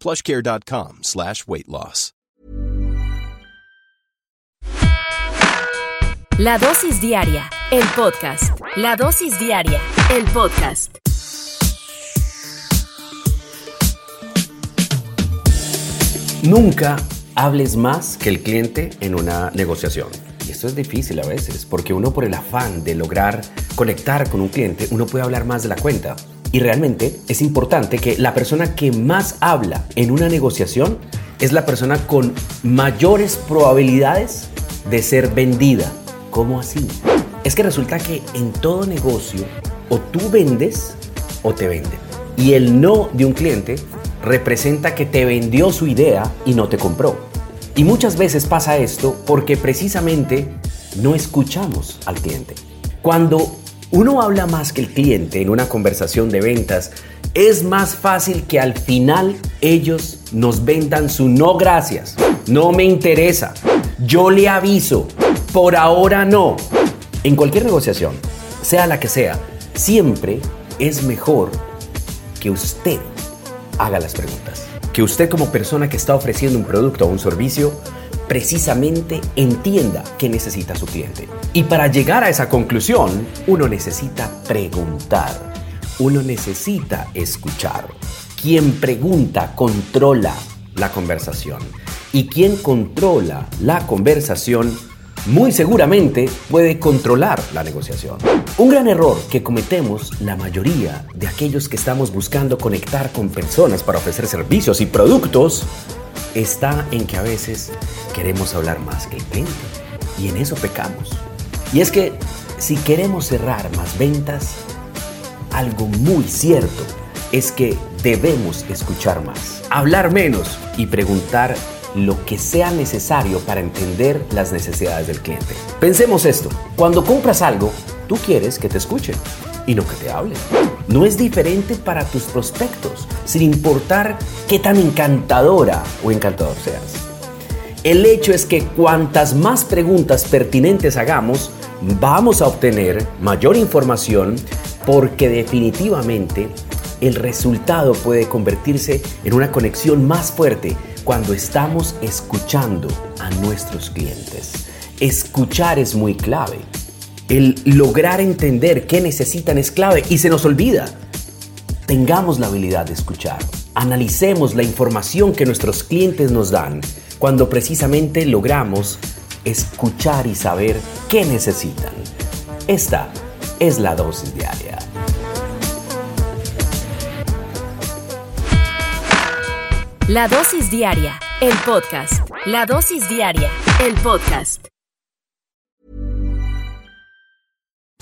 plushcare.com slash weight loss. La dosis diaria, el podcast. La dosis diaria, el podcast. Nunca hables más que el cliente en una negociación. Y esto es difícil a veces, porque uno por el afán de lograr conectar con un cliente, uno puede hablar más de la cuenta. Y realmente es importante que la persona que más habla en una negociación es la persona con mayores probabilidades de ser vendida. ¿Cómo así? Es que resulta que en todo negocio o tú vendes o te venden. Y el no de un cliente representa que te vendió su idea y no te compró. Y muchas veces pasa esto porque precisamente no escuchamos al cliente. Cuando uno habla más que el cliente en una conversación de ventas, es más fácil que al final ellos nos vendan su no gracias. No me interesa. Yo le aviso. Por ahora no. En cualquier negociación, sea la que sea, siempre es mejor que usted haga las preguntas. Que usted como persona que está ofreciendo un producto o un servicio precisamente entienda qué necesita su cliente. Y para llegar a esa conclusión, uno necesita preguntar. Uno necesita escuchar. Quien pregunta controla la conversación. Y quien controla la conversación muy seguramente puede controlar la negociación. Un gran error que cometemos la mayoría de aquellos que estamos buscando conectar con personas para ofrecer servicios y productos está en que a veces queremos hablar más que el cliente y en eso pecamos. Y es que si queremos cerrar más ventas, algo muy cierto es que debemos escuchar más, hablar menos y preguntar lo que sea necesario para entender las necesidades del cliente. Pensemos esto, cuando compras algo, tú quieres que te escuchen y no que te hablen. No es diferente para tus prospectos, sin importar qué tan encantadora o encantador seas. El hecho es que cuantas más preguntas pertinentes hagamos, vamos a obtener mayor información porque definitivamente el resultado puede convertirse en una conexión más fuerte cuando estamos escuchando a nuestros clientes. Escuchar es muy clave. El lograr entender qué necesitan es clave y se nos olvida. Tengamos la habilidad de escuchar. Analicemos la información que nuestros clientes nos dan cuando precisamente logramos escuchar y saber qué necesitan. Esta es la dosis diaria. La dosis diaria, el podcast. La dosis diaria, el podcast.